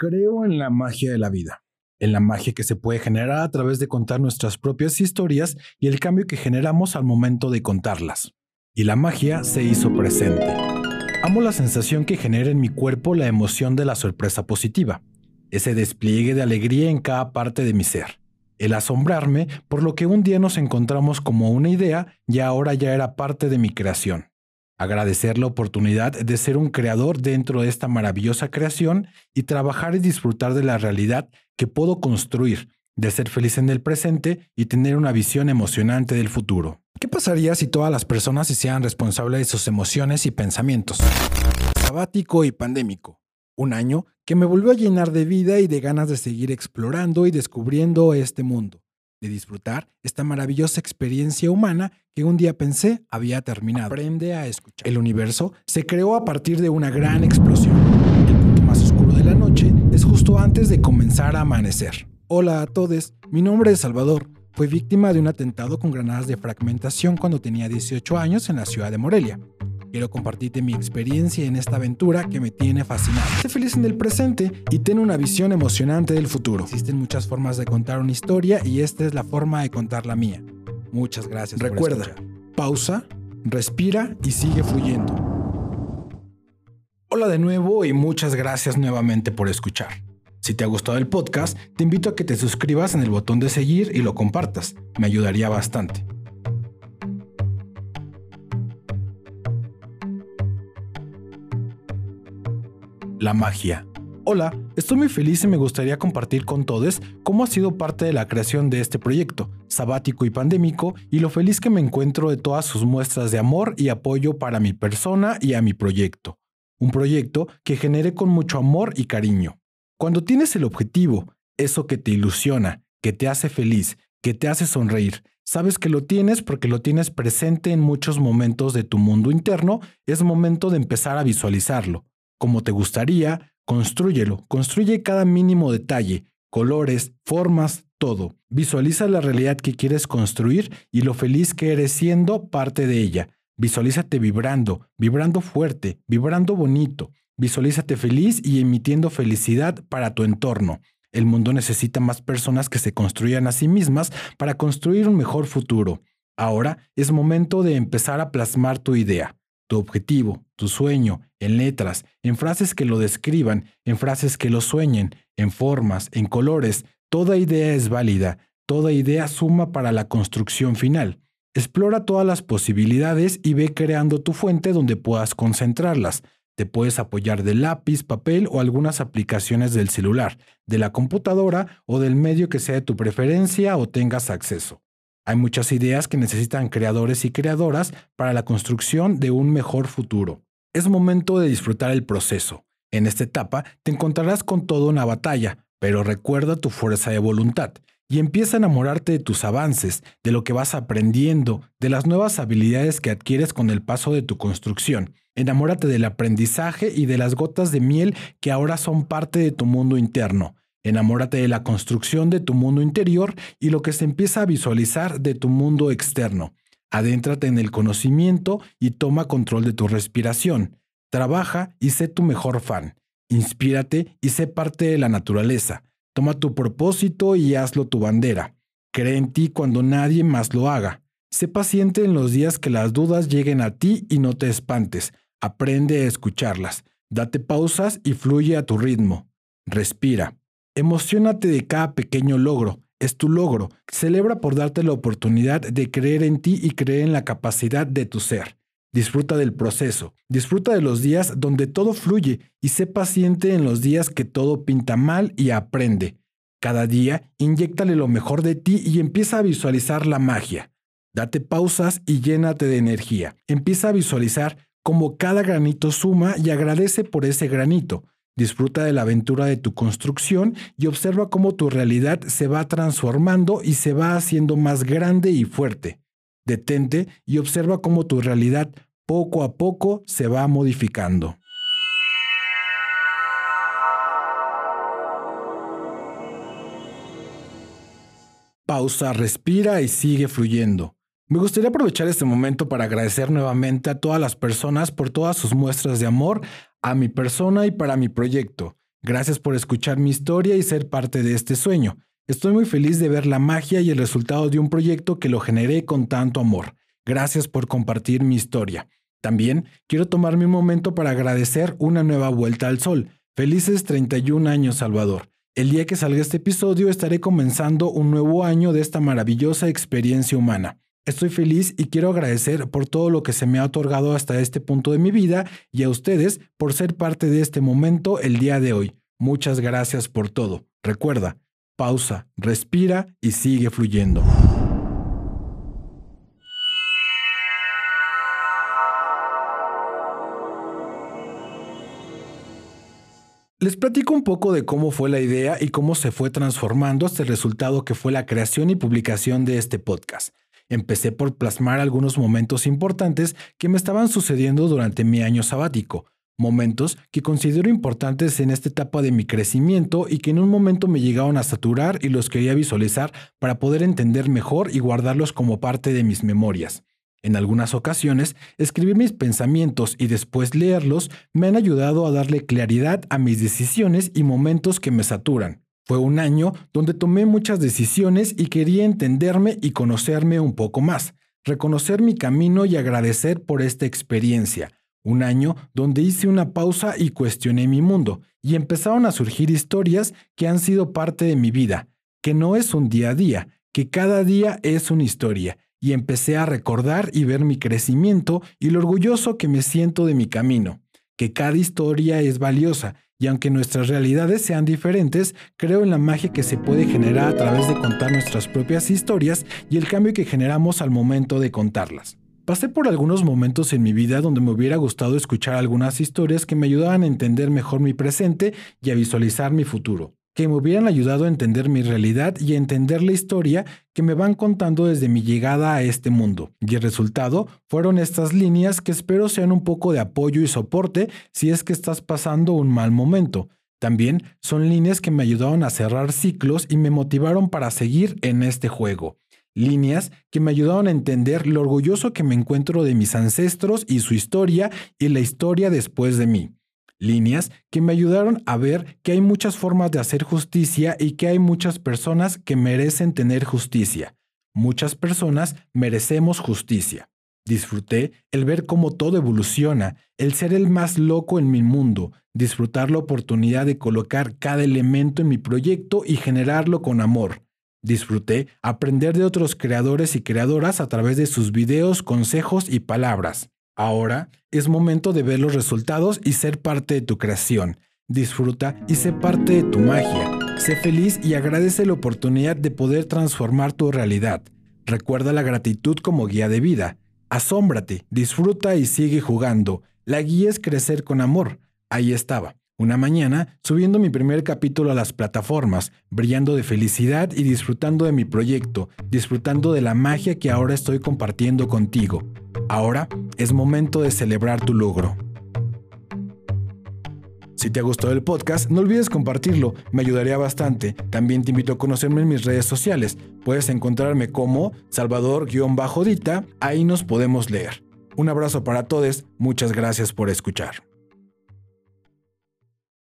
Creo en la magia de la vida, en la magia que se puede generar a través de contar nuestras propias historias y el cambio que generamos al momento de contarlas. Y la magia se hizo presente. Amo la sensación que genera en mi cuerpo la emoción de la sorpresa positiva, ese despliegue de alegría en cada parte de mi ser, el asombrarme por lo que un día nos encontramos como una idea y ahora ya era parte de mi creación agradecer la oportunidad de ser un creador dentro de esta maravillosa creación y trabajar y disfrutar de la realidad que puedo construir, de ser feliz en el presente y tener una visión emocionante del futuro. ¿Qué pasaría si todas las personas se hicieran responsables de sus emociones y pensamientos? Sabático y pandémico. Un año que me volvió a llenar de vida y de ganas de seguir explorando y descubriendo este mundo de disfrutar esta maravillosa experiencia humana que un día pensé había terminado. Aprende a escuchar. El universo se creó a partir de una gran explosión. El punto más oscuro de la noche es justo antes de comenzar a amanecer. Hola a todos, mi nombre es Salvador. Fui víctima de un atentado con granadas de fragmentación cuando tenía 18 años en la ciudad de Morelia. Quiero compartirte mi experiencia en esta aventura que me tiene fascinado. Sé feliz en el presente y ten una visión emocionante del futuro. Existen muchas formas de contar una historia y esta es la forma de contar la mía. Muchas gracias. Recuerda, pausa, respira y sigue fluyendo. Hola de nuevo y muchas gracias nuevamente por escuchar. Si te ha gustado el podcast, te invito a que te suscribas en el botón de seguir y lo compartas. Me ayudaría bastante. La magia. Hola, estoy muy feliz y me gustaría compartir con todos cómo ha sido parte de la creación de este proyecto, sabático y pandémico, y lo feliz que me encuentro de todas sus muestras de amor y apoyo para mi persona y a mi proyecto. Un proyecto que genere con mucho amor y cariño. Cuando tienes el objetivo, eso que te ilusiona, que te hace feliz, que te hace sonreír, sabes que lo tienes porque lo tienes presente en muchos momentos de tu mundo interno, es momento de empezar a visualizarlo como te gustaría, construyelo, construye cada mínimo detalle, colores, formas, todo. Visualiza la realidad que quieres construir y lo feliz que eres siendo parte de ella. Visualízate vibrando, vibrando fuerte, vibrando bonito. Visualízate feliz y emitiendo felicidad para tu entorno. El mundo necesita más personas que se construyan a sí mismas para construir un mejor futuro. Ahora es momento de empezar a plasmar tu idea tu objetivo, tu sueño, en letras, en frases que lo describan, en frases que lo sueñen, en formas, en colores. Toda idea es válida, toda idea suma para la construcción final. Explora todas las posibilidades y ve creando tu fuente donde puedas concentrarlas. Te puedes apoyar de lápiz, papel o algunas aplicaciones del celular, de la computadora o del medio que sea de tu preferencia o tengas acceso. Hay muchas ideas que necesitan creadores y creadoras para la construcción de un mejor futuro. Es momento de disfrutar el proceso. En esta etapa te encontrarás con toda una batalla, pero recuerda tu fuerza de voluntad y empieza a enamorarte de tus avances, de lo que vas aprendiendo, de las nuevas habilidades que adquieres con el paso de tu construcción. Enamórate del aprendizaje y de las gotas de miel que ahora son parte de tu mundo interno. Enamórate de la construcción de tu mundo interior y lo que se empieza a visualizar de tu mundo externo. Adéntrate en el conocimiento y toma control de tu respiración. Trabaja y sé tu mejor fan. Inspírate y sé parte de la naturaleza. Toma tu propósito y hazlo tu bandera. Cree en ti cuando nadie más lo haga. Sé paciente en los días que las dudas lleguen a ti y no te espantes. Aprende a escucharlas. Date pausas y fluye a tu ritmo. Respira. Emocionate de cada pequeño logro. Es tu logro. Celebra por darte la oportunidad de creer en ti y creer en la capacidad de tu ser. Disfruta del proceso. Disfruta de los días donde todo fluye y sé paciente en los días que todo pinta mal y aprende. Cada día, inyectale lo mejor de ti y empieza a visualizar la magia. Date pausas y llénate de energía. Empieza a visualizar cómo cada granito suma y agradece por ese granito. Disfruta de la aventura de tu construcción y observa cómo tu realidad se va transformando y se va haciendo más grande y fuerte. Detente y observa cómo tu realidad poco a poco se va modificando. Pausa, respira y sigue fluyendo. Me gustaría aprovechar este momento para agradecer nuevamente a todas las personas por todas sus muestras de amor a mi persona y para mi proyecto. Gracias por escuchar mi historia y ser parte de este sueño. Estoy muy feliz de ver la magia y el resultado de un proyecto que lo generé con tanto amor. Gracias por compartir mi historia. También quiero tomarme un momento para agradecer una nueva vuelta al sol. Felices 31 años, Salvador. El día que salga este episodio estaré comenzando un nuevo año de esta maravillosa experiencia humana. Estoy feliz y quiero agradecer por todo lo que se me ha otorgado hasta este punto de mi vida y a ustedes por ser parte de este momento el día de hoy. Muchas gracias por todo. Recuerda, pausa, respira y sigue fluyendo. Les platico un poco de cómo fue la idea y cómo se fue transformando hasta el resultado que fue la creación y publicación de este podcast. Empecé por plasmar algunos momentos importantes que me estaban sucediendo durante mi año sabático, momentos que considero importantes en esta etapa de mi crecimiento y que en un momento me llegaron a saturar y los quería visualizar para poder entender mejor y guardarlos como parte de mis memorias. En algunas ocasiones, escribir mis pensamientos y después leerlos me han ayudado a darle claridad a mis decisiones y momentos que me saturan. Fue un año donde tomé muchas decisiones y quería entenderme y conocerme un poco más, reconocer mi camino y agradecer por esta experiencia. Un año donde hice una pausa y cuestioné mi mundo, y empezaron a surgir historias que han sido parte de mi vida, que no es un día a día, que cada día es una historia, y empecé a recordar y ver mi crecimiento y lo orgulloso que me siento de mi camino, que cada historia es valiosa y aunque nuestras realidades sean diferentes, creo en la magia que se puede generar a través de contar nuestras propias historias y el cambio que generamos al momento de contarlas. Pasé por algunos momentos en mi vida donde me hubiera gustado escuchar algunas historias que me ayudaban a entender mejor mi presente y a visualizar mi futuro que me hubieran ayudado a entender mi realidad y a entender la historia que me van contando desde mi llegada a este mundo. Y el resultado fueron estas líneas que espero sean un poco de apoyo y soporte si es que estás pasando un mal momento. También son líneas que me ayudaron a cerrar ciclos y me motivaron para seguir en este juego. Líneas que me ayudaron a entender lo orgulloso que me encuentro de mis ancestros y su historia y la historia después de mí líneas que me ayudaron a ver que hay muchas formas de hacer justicia y que hay muchas personas que merecen tener justicia. Muchas personas merecemos justicia. Disfruté el ver cómo todo evoluciona, el ser el más loco en mi mundo, disfrutar la oportunidad de colocar cada elemento en mi proyecto y generarlo con amor. Disfruté aprender de otros creadores y creadoras a través de sus videos, consejos y palabras. Ahora es momento de ver los resultados y ser parte de tu creación. Disfruta y sé parte de tu magia. Sé feliz y agradece la oportunidad de poder transformar tu realidad. Recuerda la gratitud como guía de vida. Asómbrate, disfruta y sigue jugando. La guía es crecer con amor. Ahí estaba. Una mañana, subiendo mi primer capítulo a las plataformas, brillando de felicidad y disfrutando de mi proyecto, disfrutando de la magia que ahora estoy compartiendo contigo. Ahora es momento de celebrar tu logro. Si te ha gustado el podcast, no olvides compartirlo, me ayudaría bastante. También te invito a conocerme en mis redes sociales. Puedes encontrarme como Salvador-Dita, ahí nos podemos leer. Un abrazo para todos, muchas gracias por escuchar.